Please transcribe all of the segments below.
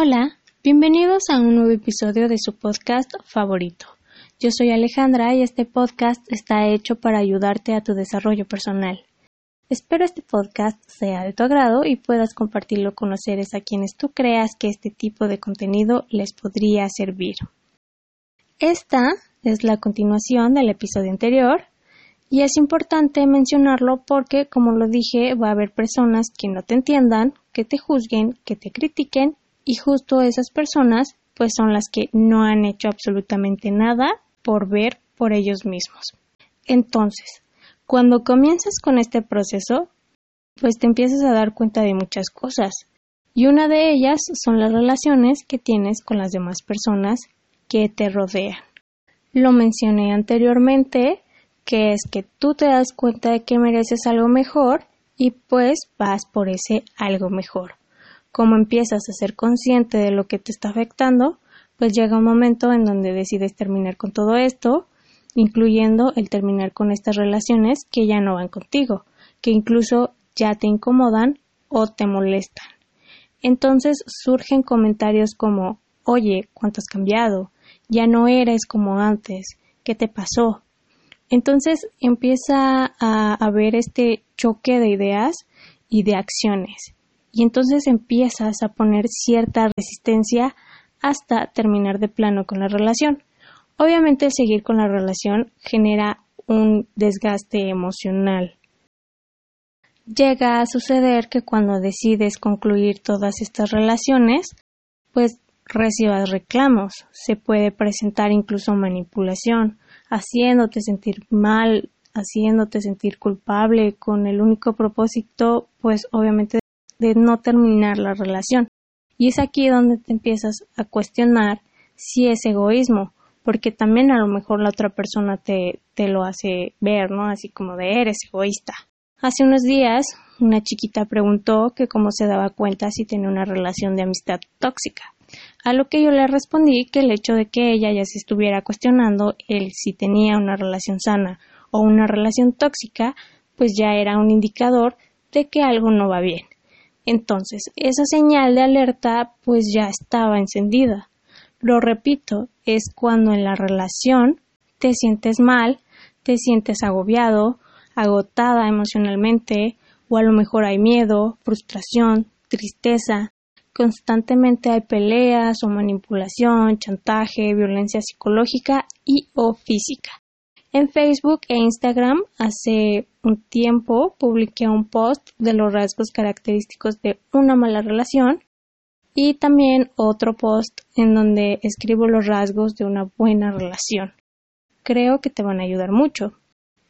Hola, bienvenidos a un nuevo episodio de su podcast favorito. Yo soy Alejandra y este podcast está hecho para ayudarte a tu desarrollo personal. Espero este podcast sea de tu agrado y puedas compartirlo con los seres a quienes tú creas que este tipo de contenido les podría servir. Esta es la continuación del episodio anterior y es importante mencionarlo porque, como lo dije, va a haber personas que no te entiendan, que te juzguen, que te critiquen y justo esas personas pues son las que no han hecho absolutamente nada por ver por ellos mismos. Entonces, cuando comienzas con este proceso, pues te empiezas a dar cuenta de muchas cosas. Y una de ellas son las relaciones que tienes con las demás personas que te rodean. Lo mencioné anteriormente, que es que tú te das cuenta de que mereces algo mejor y pues vas por ese algo mejor como empiezas a ser consciente de lo que te está afectando, pues llega un momento en donde decides terminar con todo esto, incluyendo el terminar con estas relaciones que ya no van contigo, que incluso ya te incomodan o te molestan. Entonces surgen comentarios como Oye, ¿cuánto has cambiado? Ya no eres como antes. ¿Qué te pasó? Entonces empieza a haber este choque de ideas y de acciones y entonces empiezas a poner cierta resistencia hasta terminar de plano con la relación. Obviamente seguir con la relación genera un desgaste emocional. Llega a suceder que cuando decides concluir todas estas relaciones, pues recibas reclamos, se puede presentar incluso manipulación, haciéndote sentir mal, haciéndote sentir culpable con el único propósito, pues obviamente de no terminar la relación. Y es aquí donde te empiezas a cuestionar si es egoísmo, porque también a lo mejor la otra persona te, te lo hace ver, ¿no? Así como de eres egoísta. Hace unos días una chiquita preguntó que cómo se daba cuenta si tenía una relación de amistad tóxica. A lo que yo le respondí que el hecho de que ella ya se estuviera cuestionando el si tenía una relación sana o una relación tóxica, pues ya era un indicador de que algo no va bien. Entonces, esa señal de alerta pues ya estaba encendida. Lo repito, es cuando en la relación te sientes mal, te sientes agobiado, agotada emocionalmente, o a lo mejor hay miedo, frustración, tristeza, constantemente hay peleas o manipulación, chantaje, violencia psicológica y o física. En Facebook e Instagram hace un tiempo publiqué un post de los rasgos característicos de una mala relación y también otro post en donde escribo los rasgos de una buena relación. Creo que te van a ayudar mucho.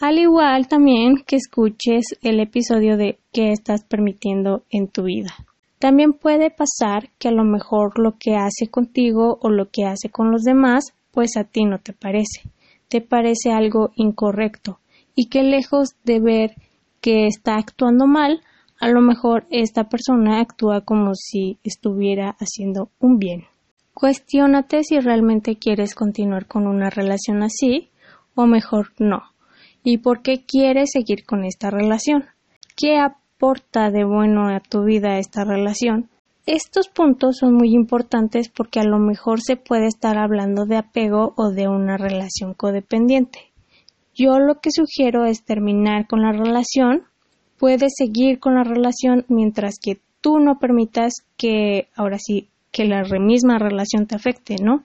Al igual también que escuches el episodio de qué estás permitiendo en tu vida. También puede pasar que a lo mejor lo que hace contigo o lo que hace con los demás, pues a ti no te parece te parece algo incorrecto y que lejos de ver que está actuando mal, a lo mejor esta persona actúa como si estuviera haciendo un bien. Cuestiónate si realmente quieres continuar con una relación así o mejor no. ¿Y por qué quieres seguir con esta relación? ¿Qué aporta de bueno a tu vida esta relación? Estos puntos son muy importantes porque a lo mejor se puede estar hablando de apego o de una relación codependiente. Yo lo que sugiero es terminar con la relación, puedes seguir con la relación mientras que tú no permitas que ahora sí que la misma relación te afecte, ¿no?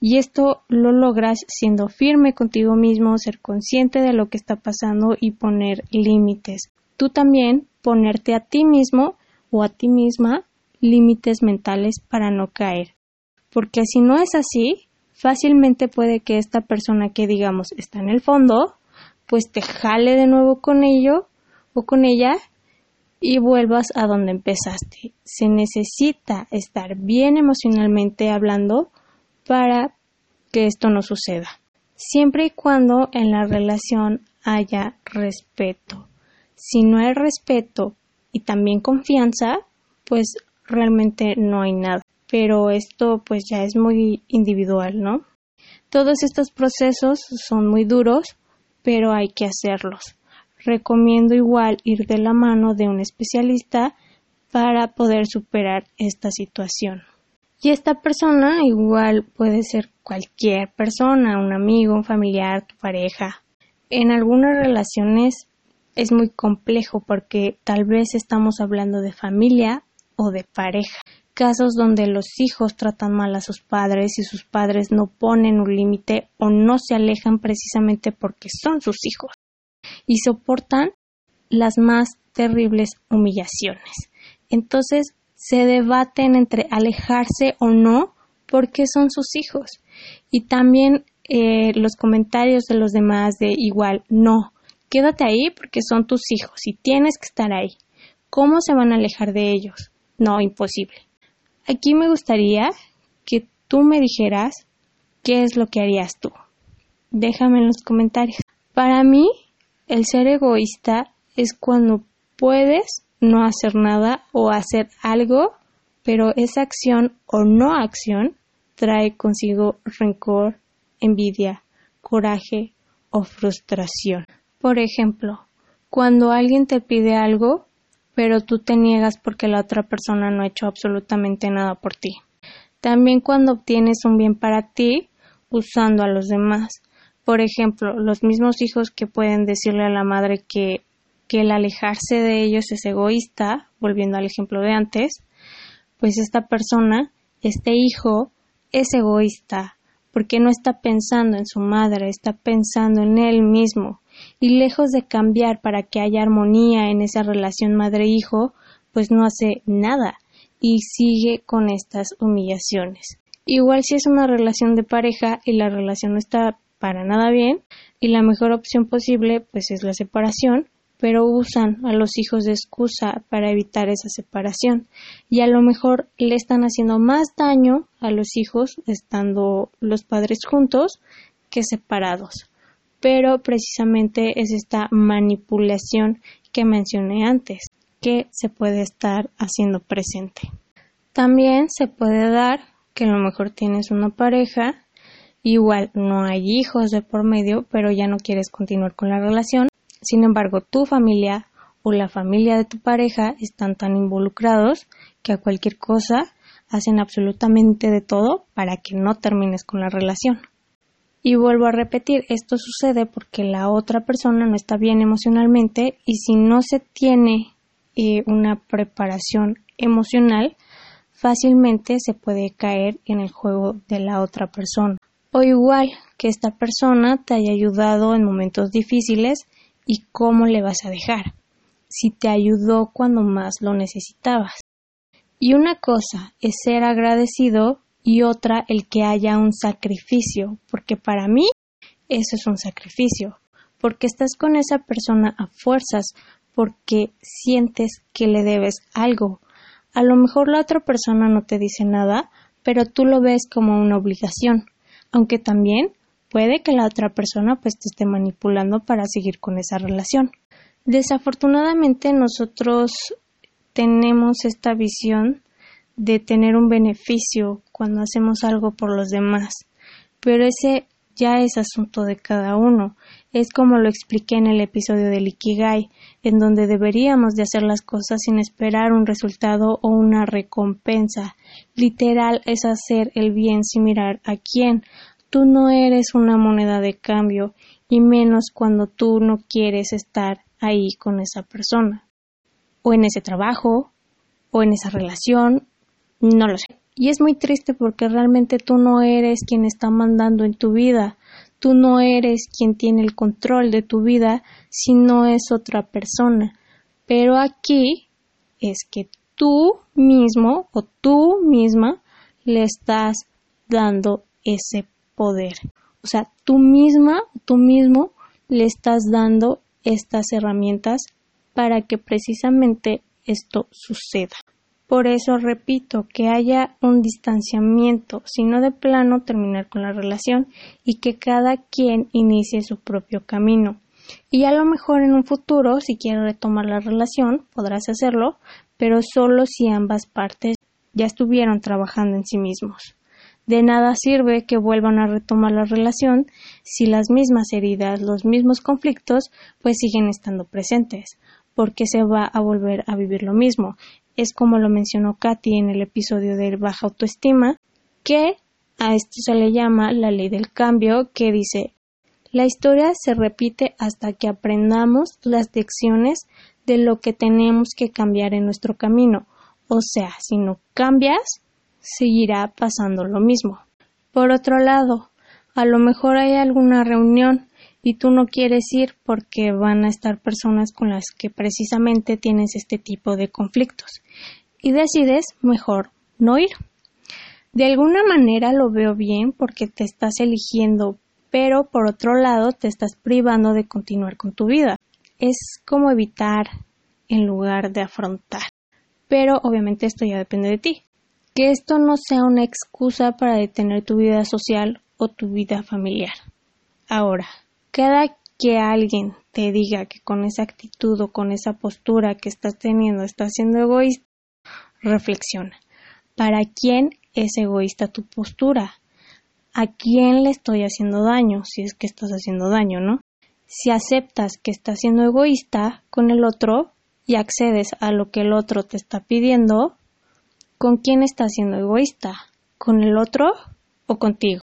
Y esto lo logras siendo firme contigo mismo, ser consciente de lo que está pasando y poner límites. Tú también ponerte a ti mismo o a ti misma límites mentales para no caer. Porque si no es así, fácilmente puede que esta persona que digamos está en el fondo, pues te jale de nuevo con ello o con ella y vuelvas a donde empezaste. Se necesita estar bien emocionalmente hablando para que esto no suceda. Siempre y cuando en la relación haya respeto. Si no hay respeto y también confianza, pues realmente no hay nada. Pero esto pues ya es muy individual, ¿no? Todos estos procesos son muy duros, pero hay que hacerlos. Recomiendo igual ir de la mano de un especialista para poder superar esta situación. Y esta persona igual puede ser cualquier persona, un amigo, un familiar, tu pareja. En algunas relaciones es muy complejo porque tal vez estamos hablando de familia o de pareja. Casos donde los hijos tratan mal a sus padres y sus padres no ponen un límite o no se alejan precisamente porque son sus hijos y soportan las más terribles humillaciones. Entonces se debaten entre alejarse o no porque son sus hijos. Y también eh, los comentarios de los demás de igual, no, quédate ahí porque son tus hijos y tienes que estar ahí. ¿Cómo se van a alejar de ellos? No, imposible. Aquí me gustaría que tú me dijeras qué es lo que harías tú. Déjame en los comentarios. Para mí, el ser egoísta es cuando puedes no hacer nada o hacer algo, pero esa acción o no acción trae consigo rencor, envidia, coraje o frustración. Por ejemplo, cuando alguien te pide algo, pero tú te niegas porque la otra persona no ha hecho absolutamente nada por ti. También cuando obtienes un bien para ti usando a los demás. Por ejemplo, los mismos hijos que pueden decirle a la madre que que el alejarse de ellos es egoísta, volviendo al ejemplo de antes, pues esta persona, este hijo, es egoísta, porque no está pensando en su madre, está pensando en él mismo, y lejos de cambiar para que haya armonía en esa relación madre-hijo, pues no hace nada y sigue con estas humillaciones. Igual si es una relación de pareja y la relación no está para nada bien, y la mejor opción posible pues es la separación, pero usan a los hijos de excusa para evitar esa separación y a lo mejor le están haciendo más daño a los hijos estando los padres juntos que separados. Pero precisamente es esta manipulación que mencioné antes que se puede estar haciendo presente. También se puede dar que a lo mejor tienes una pareja, igual no hay hijos de por medio, pero ya no quieres continuar con la relación sin embargo, tu familia o la familia de tu pareja están tan involucrados que a cualquier cosa hacen absolutamente de todo para que no termines con la relación. Y vuelvo a repetir, esto sucede porque la otra persona no está bien emocionalmente y si no se tiene eh, una preparación emocional, fácilmente se puede caer en el juego de la otra persona. O igual que esta persona te haya ayudado en momentos difíciles y cómo le vas a dejar, si te ayudó cuando más lo necesitabas. Y una cosa es ser agradecido y otra el que haya un sacrificio, porque para mí eso es un sacrificio, porque estás con esa persona a fuerzas, porque sientes que le debes algo. A lo mejor la otra persona no te dice nada, pero tú lo ves como una obligación, aunque también puede que la otra persona pues te esté manipulando para seguir con esa relación. Desafortunadamente nosotros tenemos esta visión de tener un beneficio cuando hacemos algo por los demás, pero ese ya es asunto de cada uno. Es como lo expliqué en el episodio del Ikigai, en donde deberíamos de hacer las cosas sin esperar un resultado o una recompensa. Literal es hacer el bien sin mirar a quién, Tú no eres una moneda de cambio y menos cuando tú no quieres estar ahí con esa persona o en ese trabajo o en esa relación, no lo sé. Y es muy triste porque realmente tú no eres quien está mandando en tu vida, tú no eres quien tiene el control de tu vida si no es otra persona. Pero aquí es que tú mismo o tú misma le estás dando ese poder. O sea, tú misma, tú mismo le estás dando estas herramientas para que precisamente esto suceda. Por eso repito que haya un distanciamiento, sino de plano terminar con la relación y que cada quien inicie su propio camino. Y a lo mejor en un futuro, si quieres retomar la relación, podrás hacerlo, pero solo si ambas partes ya estuvieron trabajando en sí mismos. De nada sirve que vuelvan a retomar la relación si las mismas heridas, los mismos conflictos, pues siguen estando presentes, porque se va a volver a vivir lo mismo. Es como lo mencionó Katy en el episodio de baja autoestima, que a esto se le llama la ley del cambio, que dice la historia se repite hasta que aprendamos las lecciones de lo que tenemos que cambiar en nuestro camino. O sea, si no cambias, seguirá pasando lo mismo. Por otro lado, a lo mejor hay alguna reunión y tú no quieres ir porque van a estar personas con las que precisamente tienes este tipo de conflictos y decides mejor no ir. De alguna manera lo veo bien porque te estás eligiendo pero por otro lado te estás privando de continuar con tu vida. Es como evitar en lugar de afrontar. Pero obviamente esto ya depende de ti. Que esto no sea una excusa para detener tu vida social o tu vida familiar. Ahora, cada que alguien te diga que con esa actitud o con esa postura que estás teniendo estás siendo egoísta, reflexiona. ¿Para quién es egoísta tu postura? a quién le estoy haciendo daño, si es que estás haciendo daño, ¿no? Si aceptas que estás siendo egoísta con el otro y accedes a lo que el otro te está pidiendo, ¿con quién estás siendo egoísta? ¿Con el otro o contigo?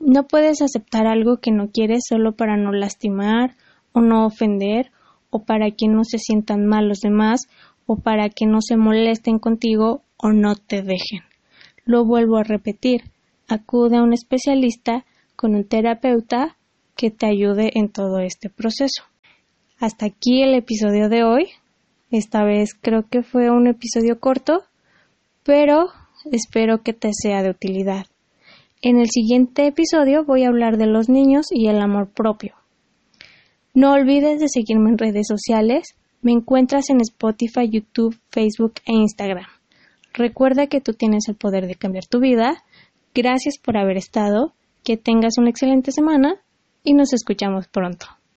No puedes aceptar algo que no quieres solo para no lastimar o no ofender o para que no se sientan mal los demás o para que no se molesten contigo o no te dejen. Lo vuelvo a repetir, acude a un especialista con un terapeuta que te ayude en todo este proceso. Hasta aquí el episodio de hoy. Esta vez creo que fue un episodio corto, pero espero que te sea de utilidad. En el siguiente episodio voy a hablar de los niños y el amor propio. No olvides de seguirme en redes sociales. Me encuentras en Spotify, YouTube, Facebook e Instagram. Recuerda que tú tienes el poder de cambiar tu vida Gracias por haber estado, que tengas una excelente semana y nos escuchamos pronto.